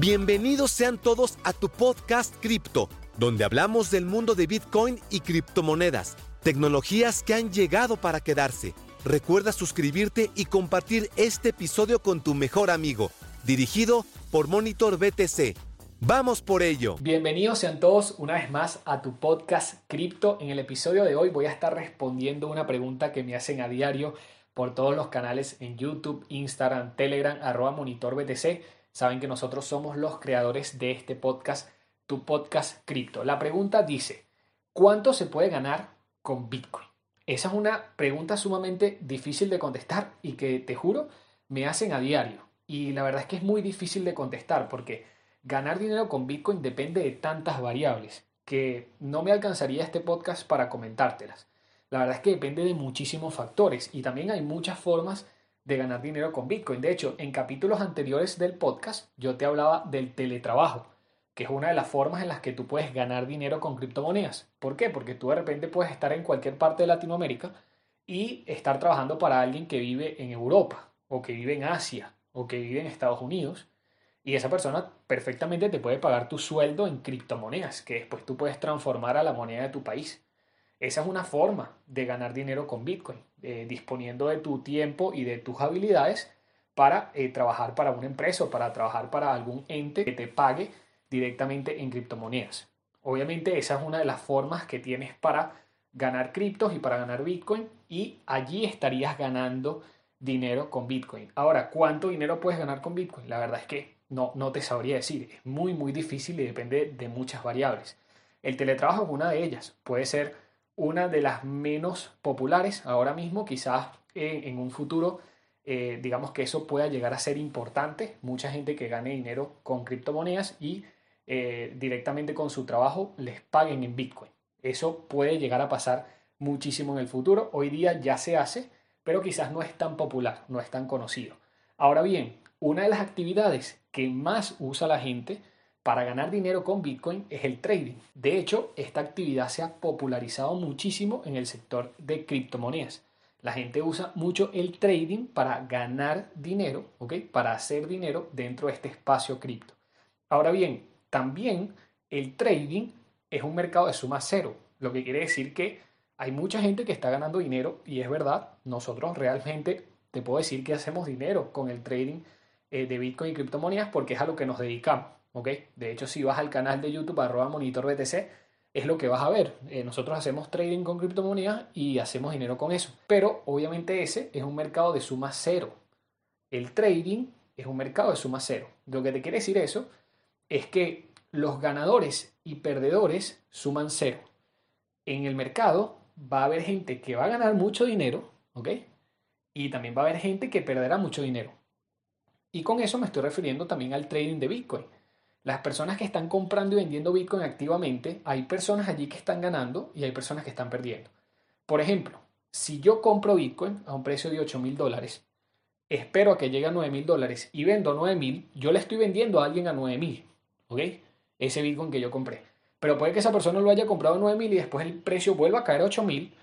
Bienvenidos sean todos a tu podcast Cripto, donde hablamos del mundo de Bitcoin y criptomonedas, tecnologías que han llegado para quedarse. Recuerda suscribirte y compartir este episodio con tu mejor amigo, dirigido por Monitor BTC. Vamos por ello. Bienvenidos sean todos una vez más a tu podcast Cripto. En el episodio de hoy voy a estar respondiendo una pregunta que me hacen a diario por todos los canales en YouTube, Instagram, Telegram, arroba Monitor BTC. Saben que nosotros somos los creadores de este podcast, tu podcast Cripto. La pregunta dice, ¿cuánto se puede ganar con Bitcoin? Esa es una pregunta sumamente difícil de contestar y que te juro me hacen a diario. Y la verdad es que es muy difícil de contestar porque ganar dinero con Bitcoin depende de tantas variables que no me alcanzaría este podcast para comentártelas. La verdad es que depende de muchísimos factores y también hay muchas formas de ganar dinero con Bitcoin. De hecho, en capítulos anteriores del podcast yo te hablaba del teletrabajo, que es una de las formas en las que tú puedes ganar dinero con criptomonedas. ¿Por qué? Porque tú de repente puedes estar en cualquier parte de Latinoamérica y estar trabajando para alguien que vive en Europa o que vive en Asia o que vive en Estados Unidos y esa persona perfectamente te puede pagar tu sueldo en criptomonedas, que después tú puedes transformar a la moneda de tu país. Esa es una forma de ganar dinero con Bitcoin, eh, disponiendo de tu tiempo y de tus habilidades para eh, trabajar para una empresa o para trabajar para algún ente que te pague directamente en criptomonedas. Obviamente esa es una de las formas que tienes para ganar criptos y para ganar Bitcoin y allí estarías ganando dinero con Bitcoin. Ahora, ¿cuánto dinero puedes ganar con Bitcoin? La verdad es que no, no te sabría decir. Es muy, muy difícil y depende de muchas variables. El teletrabajo es una de ellas. Puede ser una de las menos populares ahora mismo. Quizás en, un futuro, eh, digamos que eso pueda llegar a ser importante. Mucha gente que gane dinero con criptomonedas y eh, directamente con su trabajo les paguen en Bitcoin. Eso puede llegar a pasar muchísimo en el futuro. Hoy día ya se hace, pero quizás no es tan popular, no es tan conocido. Ahora bien, una de las actividades que más usa la gente para ganar dinero con Bitcoin es el trading. De hecho, esta actividad se ha popularizado muchísimo en el sector de criptomonedas. La gente usa mucho el trading para ganar dinero, ¿ok? Para hacer dinero dentro de este espacio cripto. Ahora bien, también el trading es un mercado de suma cero, lo que quiere decir que hay mucha gente que está ganando dinero y es verdad, nosotros realmente te puedo decir que hacemos dinero con el trading eh, de Bitcoin y criptomonedas porque es a lo que nos dedicamos. ¿Ok? De hecho, si vas al canal de YouTube arroba monitor BTC, es lo que vas a ver. Eh, nosotros hacemos trading con criptomonedas y hacemos dinero con eso. Pero obviamente ese es un mercado de suma cero. El trading es un mercado de suma cero. Lo que te quiere decir eso es que los ganadores y perdedores suman cero. En el mercado va a haber gente que va a ganar mucho dinero, ¿ok? Y también va a haber gente que perderá mucho dinero. Y con eso me estoy refiriendo también al trading de Bitcoin. Las personas que están comprando y vendiendo Bitcoin activamente, hay personas allí que están ganando y hay personas que están perdiendo. Por ejemplo, si yo compro Bitcoin a un precio de 8 mil dólares, espero a que llegue a 9 mil dólares y vendo 9 mil, yo le estoy vendiendo a alguien a 9 mil, ¿ok? Ese Bitcoin que yo compré. Pero puede que esa persona lo haya comprado a 9 mil y después el precio vuelva a caer a 8 mil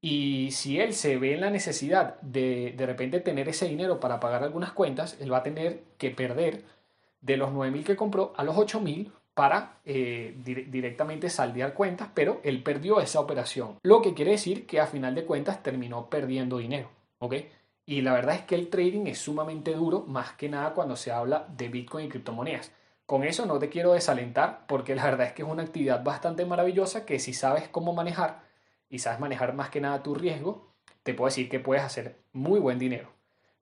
y si él se ve en la necesidad de de repente tener ese dinero para pagar algunas cuentas, él va a tener que perder de los 9.000 que compró a los 8.000 para eh, directamente saldear cuentas, pero él perdió esa operación. Lo que quiere decir que a final de cuentas terminó perdiendo dinero. ¿ok? Y la verdad es que el trading es sumamente duro, más que nada cuando se habla de Bitcoin y criptomonedas. Con eso no te quiero desalentar, porque la verdad es que es una actividad bastante maravillosa que si sabes cómo manejar, y sabes manejar más que nada tu riesgo, te puedo decir que puedes hacer muy buen dinero.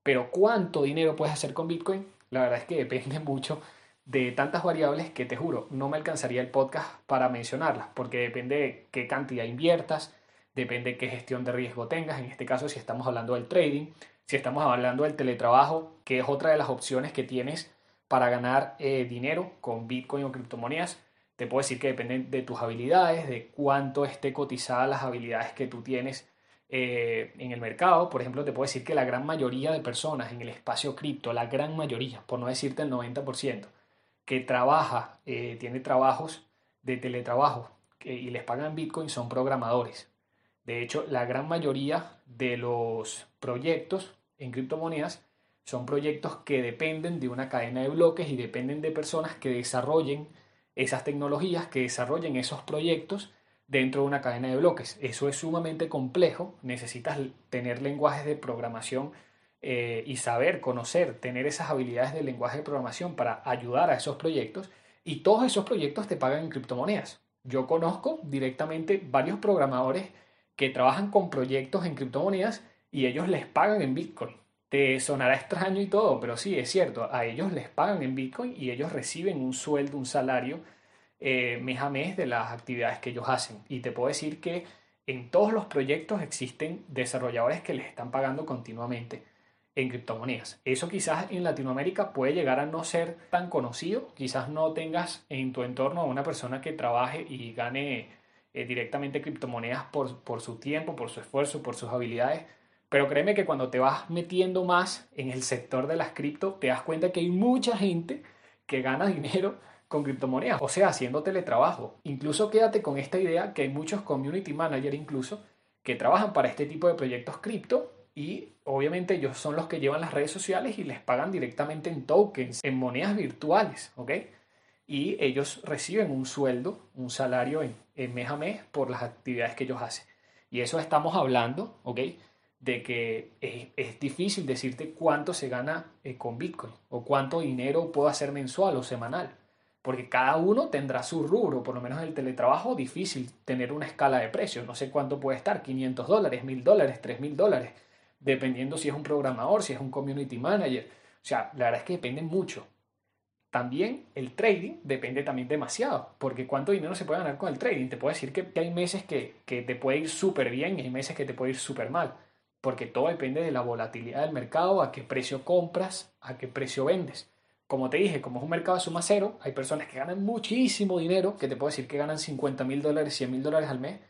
Pero ¿cuánto dinero puedes hacer con Bitcoin? La verdad es que depende mucho de tantas variables que te juro, no me alcanzaría el podcast para mencionarlas, porque depende de qué cantidad inviertas, depende de qué gestión de riesgo tengas, en este caso si estamos hablando del trading, si estamos hablando del teletrabajo, que es otra de las opciones que tienes para ganar eh, dinero con Bitcoin o criptomonedas, te puedo decir que depende de tus habilidades, de cuánto esté cotizada las habilidades que tú tienes eh, en el mercado. Por ejemplo, te puedo decir que la gran mayoría de personas en el espacio cripto, la gran mayoría, por no decirte el 90%, que trabaja, eh, tiene trabajos de teletrabajo y les pagan Bitcoin son programadores. De hecho, la gran mayoría de los proyectos en criptomonedas Son proyectos que dependen de una cadena de bloques y dependen de personas que desarrollen esas tecnologías, que desarrollen esos proyectos dentro de una cadena de bloques. Eso es sumamente complejo, necesitas tener lenguajes de programación eh, y saber, conocer, tener esas habilidades de lenguaje de programación para ayudar a esos proyectos y todos esos proyectos te pagan en criptomonedas. Yo conozco directamente varios programadores que trabajan con proyectos en criptomonedas y ellos les pagan en Bitcoin. Te sonará extraño y todo, pero sí, es cierto, a ellos les pagan en Bitcoin y ellos reciben un sueldo, un salario eh, mes a mes de las actividades que ellos hacen. Y te puedo decir que en todos los proyectos existen desarrolladores que les están pagando continuamente en criptomonedas. Eso quizás en Latinoamérica puede llegar a no ser tan conocido, quizás no tengas en tu entorno a una persona que trabaje y gane eh, directamente criptomonedas por, por su tiempo, por su esfuerzo, por sus habilidades, pero créeme que cuando te vas metiendo más en el sector de las cripto, te das cuenta que hay mucha gente que gana dinero con criptomonedas, o sea, haciendo teletrabajo. Incluso quédate con esta idea que hay muchos community managers incluso que trabajan para este tipo de proyectos cripto y obviamente ellos son los que llevan las redes sociales y les pagan directamente en tokens, en monedas virtuales, ¿ok? Y ellos reciben un sueldo, un salario en, mes a mes por las actividades que ellos hacen. Y eso estamos hablando, ¿ok? De que es, difícil decirte cuánto se gana eh, con Bitcoin o cuánto dinero puedo hacer mensual o semanal porque cada uno tendrá su rubro, por lo menos en el teletrabajo, difícil tener una escala de precios, no sé cuánto puede estar, 500 dólares, 1000 dólares, 3000 dólares, dependiendo si es un programador, si es un community manager, o sea, la verdad es que depende mucho. También el trading depende también demasiado, porque cuánto dinero se puede ganar con el trading. Te puedo decir que hay meses que, que te puede ir súper bien y hay meses que te puede ir súper mal, porque todo depende de la volatilidad del mercado, a qué precio compras, a qué precio vendes. Como te dije, como es un mercado de suma cero, hay personas que ganan muchísimo dinero, que te puedo decir que ganan 50 mil dólares, 100 mil dólares al mes,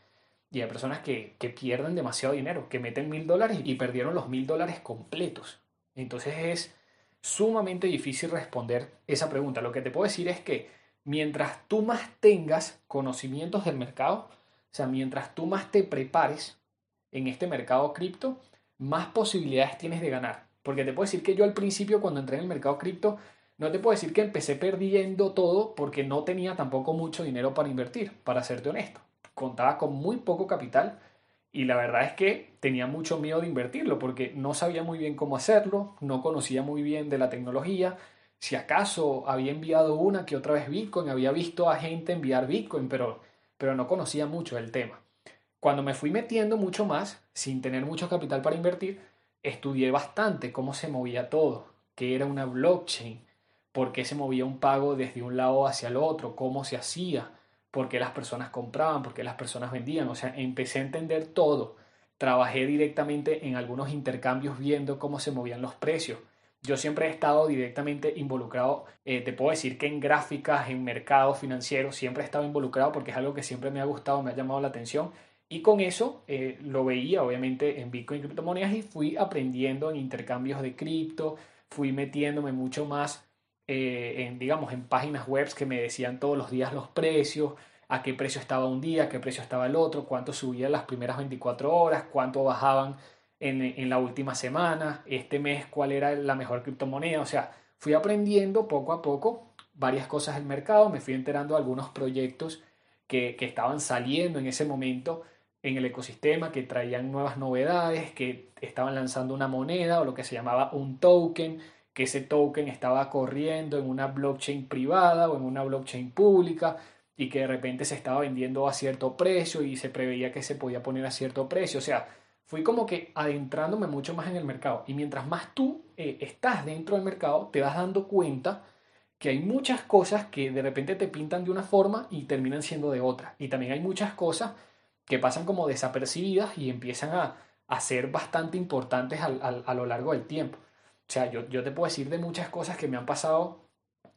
y hay personas que, pierden demasiado dinero, que meten mil dólares y perdieron los mil dólares completos. Entonces es sumamente difícil responder esa pregunta. Lo que te puedo decir es que mientras tú más tengas conocimientos del mercado, o sea, mientras tú más te prepares en este mercado cripto, más posibilidades tienes de ganar. Porque te puedo decir que yo al principio cuando entré en el mercado cripto no te puedo decir que empecé perdiendo todo porque no tenía tampoco mucho dinero para invertir, para serte honesto. Contaba con muy poco capital y la verdad es que tenía mucho miedo de invertirlo porque no sabía muy bien cómo hacerlo, no conocía muy bien de la tecnología. Si acaso había enviado una que otra vez Bitcoin, había visto a gente enviar Bitcoin, pero, pero no conocía mucho el tema. Cuando me fui metiendo mucho más, sin tener mucho capital para invertir, estudié bastante cómo se movía todo, qué era una blockchain, por qué se movía un pago desde un lado hacia el otro, cómo se hacía, por qué las personas compraban, por qué las personas vendían. O sea, empecé a entender todo. Trabajé directamente en algunos intercambios viendo cómo se movían los precios. Yo siempre he estado directamente involucrado, eh, te puedo decir que en gráficas, en mercados financieros, siempre he estado involucrado porque es algo que siempre me ha gustado, me ha llamado la atención. Y con eso eh, lo veía obviamente en Bitcoin y criptomonedas y fui aprendiendo en intercambios de cripto, fui metiéndome mucho más eh, en, digamos, en páginas web que me decían todos los días los precios, a qué precio estaba un día, a qué precio estaba el otro, cuánto subían las primeras 24 horas, cuánto bajaban en, en la última semana, este mes cuál era la mejor criptomoneda. O sea, fui aprendiendo poco a poco varias cosas del mercado, me fui enterando de algunos proyectos que, que estaban saliendo en ese momento en el ecosistema, que traían nuevas novedades, que estaban lanzando una moneda o lo que se llamaba un token, que ese token estaba corriendo en una blockchain privada o en una blockchain pública y que de repente se estaba vendiendo a cierto precio y se preveía que se podía poner a cierto precio. O sea, fui como que adentrándome mucho más en el mercado. Y mientras más tú eh, estás dentro del mercado, te vas dando cuenta que hay muchas cosas que de repente te pintan de una forma y terminan siendo de otra. Y también hay muchas cosas que pasan como desapercibidas y empiezan a, ser bastante importantes a lo largo del tiempo. O sea, yo, te puedo decir de muchas cosas que me han pasado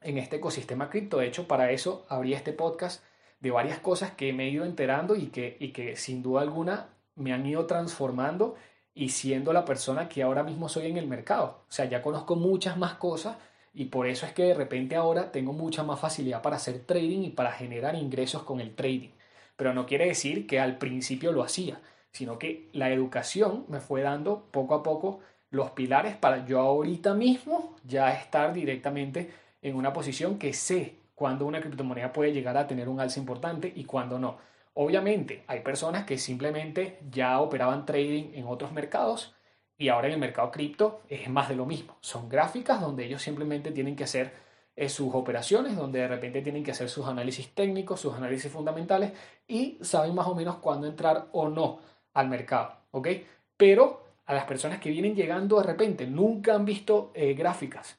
en este ecosistema cripto. De hecho, para eso abrí este podcast de varias cosas que me he ido enterando y que, y que sin duda alguna me han ido transformando y siendo la persona que ahora mismo soy en el mercado. O sea, ya conozco muchas más cosas y por eso es que de repente ahora tengo mucha más facilidad para hacer trading y para generar ingresos con el trading. Pero no quiere decir que al principio lo hacía, sino que la educación me fue dando poco a poco los pilares para yo ahorita mismo ya estar directamente en una posición que sé cuándo una criptomoneda puede llegar a tener un alza importante y cuándo no. Obviamente, hay personas que simplemente ya operaban trading en otros mercados y ahora en el mercado cripto es más de lo mismo. Son gráficas donde ellos simplemente tienen que hacer eh, sus operaciones, donde de repente tienen que hacer sus análisis técnicos, sus análisis fundamentales y saben más o menos cuándo entrar o no al mercado. ¿Ok? Pero a las personas que vienen llegando de repente, nunca han visto eh, gráficas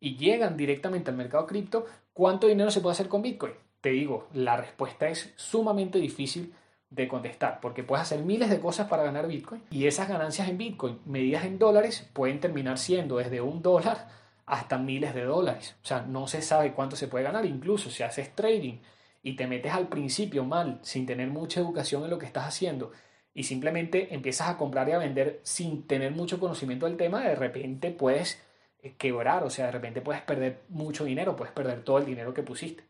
y llegan directamente al mercado cripto, ¿cuánto dinero se puede hacer con Bitcoin? Te digo, la respuesta es sumamente difícil de contestar, porque puedes hacer miles de cosas para ganar Bitcoin y esas ganancias en Bitcoin medidas en dólares pueden terminar siendo desde un dólar hasta miles de dólares. O sea, no se sabe cuánto se puede ganar, incluso si haces trading y te metes al principio mal, sin tener mucha educación en lo que estás haciendo y simplemente empiezas a comprar y a vender sin tener mucho conocimiento del tema, de repente puedes eh, quebrar, o sea, de repente puedes perder mucho dinero, puedes perder todo el dinero que pusiste.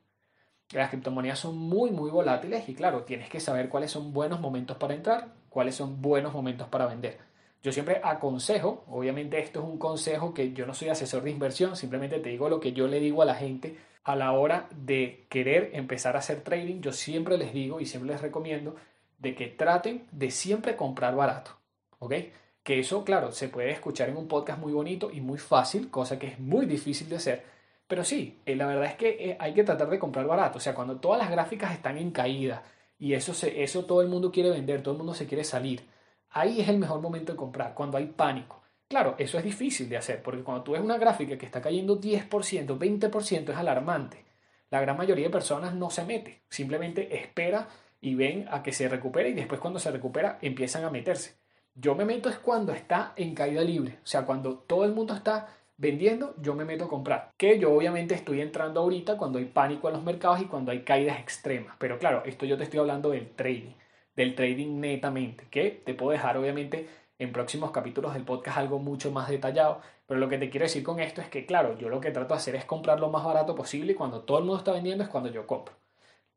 Las criptomonedas son muy, muy volátiles y claro, tienes que saber cuáles son buenos momentos para entrar, cuáles son buenos momentos para vender. Yo siempre aconsejo, obviamente esto es un consejo que yo no soy asesor de inversión, simplemente te digo lo que yo le digo a la gente a la hora de querer empezar a hacer trading, yo siempre les digo y siempre les recomiendo de que traten de siempre comprar barato, ¿ok? Que eso, claro, se puede escuchar en un podcast muy bonito y muy fácil, cosa que es muy difícil de hacer, pero sí, eh, la verdad es que eh, hay que tratar de comprar barato, o sea, cuando todas las gráficas están en caída y eso, se, eso todo el mundo quiere vender, todo el mundo se quiere salir, ahí es el mejor momento de comprar, cuando hay pánico. Claro, eso es difícil de hacer, porque cuando tú ves una gráfica que está cayendo 10%, 20%, es alarmante. La gran mayoría de personas no se mete, simplemente espera y ven a que se recupere y después cuando se recupera empiezan a meterse. Yo me meto es cuando está en caída libre, o sea, cuando todo el mundo está vendiendo, yo me meto a comprar. Que yo obviamente estoy entrando ahorita cuando hay pánico en los mercados y cuando hay caídas extremas. Pero claro, esto yo te estoy hablando del trading, del trading netamente, que te puedo dejar obviamente en próximos capítulos del podcast algo mucho más detallado. Pero lo que te quiero decir con esto es que, claro, yo lo que trato de hacer es comprar lo más barato posible y cuando todo el mundo está vendiendo es cuando yo compro.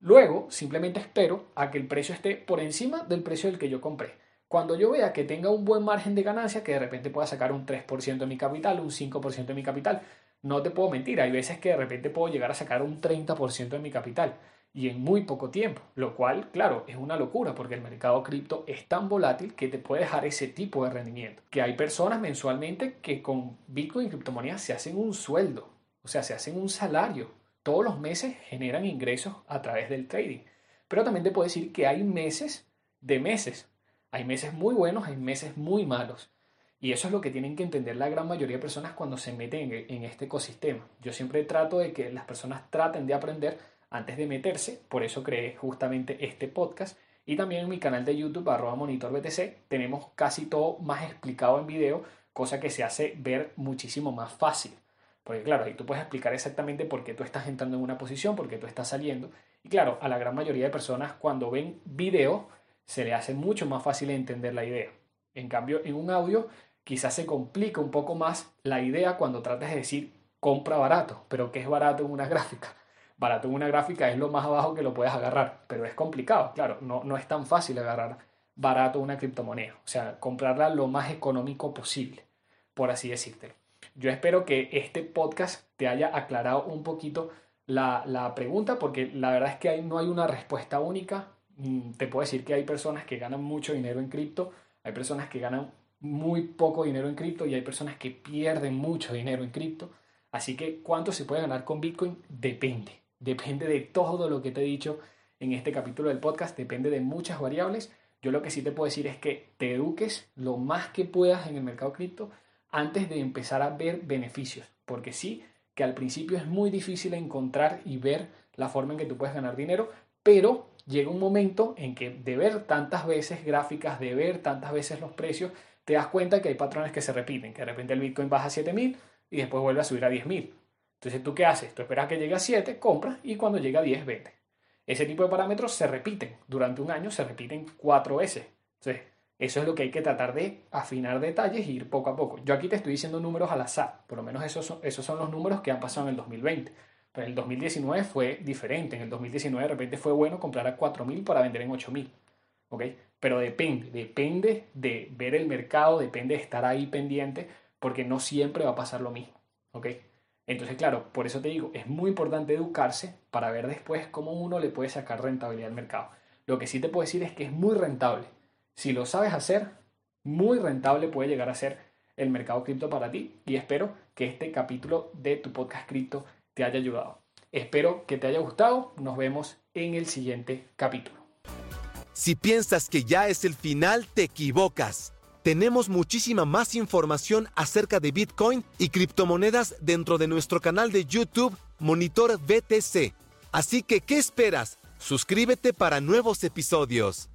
Luego, simplemente espero a que el precio esté por encima del precio del que yo compré. Cuando yo vea que tenga un buen margen de ganancia, que de repente pueda sacar un 3% de mi capital, un 5% de mi capital, no te puedo mentir, hay veces que de repente puedo llegar a sacar un 30% de mi capital y en muy poco tiempo, lo cual, claro, es una locura porque el mercado cripto es tan volátil que te puede dejar ese tipo de rendimiento. Que hay personas mensualmente que con Bitcoin y criptomonedas se hacen un sueldo, o sea, se hacen un salario. Todos los meses generan ingresos a través del trading. Pero también te puedo decir que hay meses de meses. Hay meses muy buenos, hay meses muy malos. Y eso es lo que tienen que entender la gran mayoría de personas cuando se meten en, este ecosistema. Yo siempre trato de que las personas traten de aprender antes de meterse, por eso creé justamente este podcast. Y también en mi canal de YouTube, arroba monitorbtc, tenemos casi todo más explicado en video, cosa que se hace ver muchísimo más fácil. Porque claro, ahí tú puedes explicar exactamente por qué tú estás entrando en una posición, por qué tú estás saliendo. Y claro, a la gran mayoría de personas cuando ven video, se le hace mucho más fácil entender la idea. En cambio, en un audio quizás se complica un poco más la idea cuando tratas de decir compra barato, pero ¿qué es barato en una gráfica? Barato en una gráfica es lo más abajo que lo puedes agarrar, pero es complicado, claro, no, no es tan fácil agarrar barato una criptomoneda, o sea, comprarla lo más económico posible, por así decírtelo. Yo espero que este podcast te haya aclarado un poquito la, la pregunta, porque la verdad es que no hay una respuesta única, Mm, te puedo decir que hay personas que ganan mucho dinero en cripto, hay personas que ganan muy poco dinero en cripto y hay personas que pierden mucho dinero en cripto. Así que cuánto se puede ganar con Bitcoin depende. Depende de todo lo que te he dicho en este capítulo del podcast, depende de muchas variables. Yo lo que sí te puedo decir es que te eduques lo más que puedas en el mercado cripto antes de empezar a ver beneficios, porque sí que al principio es muy difícil encontrar y ver la forma en que tú puedes ganar dinero, pero llega un momento en que de ver tantas veces gráficas, de ver tantas veces los precios, te das cuenta que hay patrones que se repiten, que de repente el Bitcoin baja a 7000 y después vuelve a subir a 10000. Entonces, ¿tú qué haces? Tú esperas que llegue a 7, compras y cuando llega a 10, vende. Ese tipo de parámetros se repiten. Durante un año se repiten cuatro veces. Entonces, eso es lo que hay que tratar de afinar detalles e ir poco a poco. Yo aquí te estoy diciendo números al azar. Por lo menos esos son, esos son los números que han pasado en el 2020. Pero en el 2019 fue diferente. En el 2019 de repente fue bueno comprar a 4.000 para vender en 8.000. ¿Ok? Pero depende, depende de ver el mercado, depende de estar ahí pendiente, porque no siempre va a pasar lo mismo, ¿ok? Entonces, claro, por eso te digo, es muy importante educarse para ver después cómo uno le puede sacar rentabilidad al mercado. Lo que sí te puedo decir es que es muy rentable. Si lo sabes hacer, muy rentable puede llegar a ser el mercado cripto para ti y espero que este capítulo de tu podcast cripto te haya ayudado. Espero que te haya gustado. Nos vemos en el siguiente capítulo. Si piensas que ya es el final, te equivocas. Tenemos muchísima más información acerca de Bitcoin y criptomonedas dentro de nuestro canal de YouTube Monitor BTC. Así que, ¿qué esperas? Suscríbete para nuevos episodios.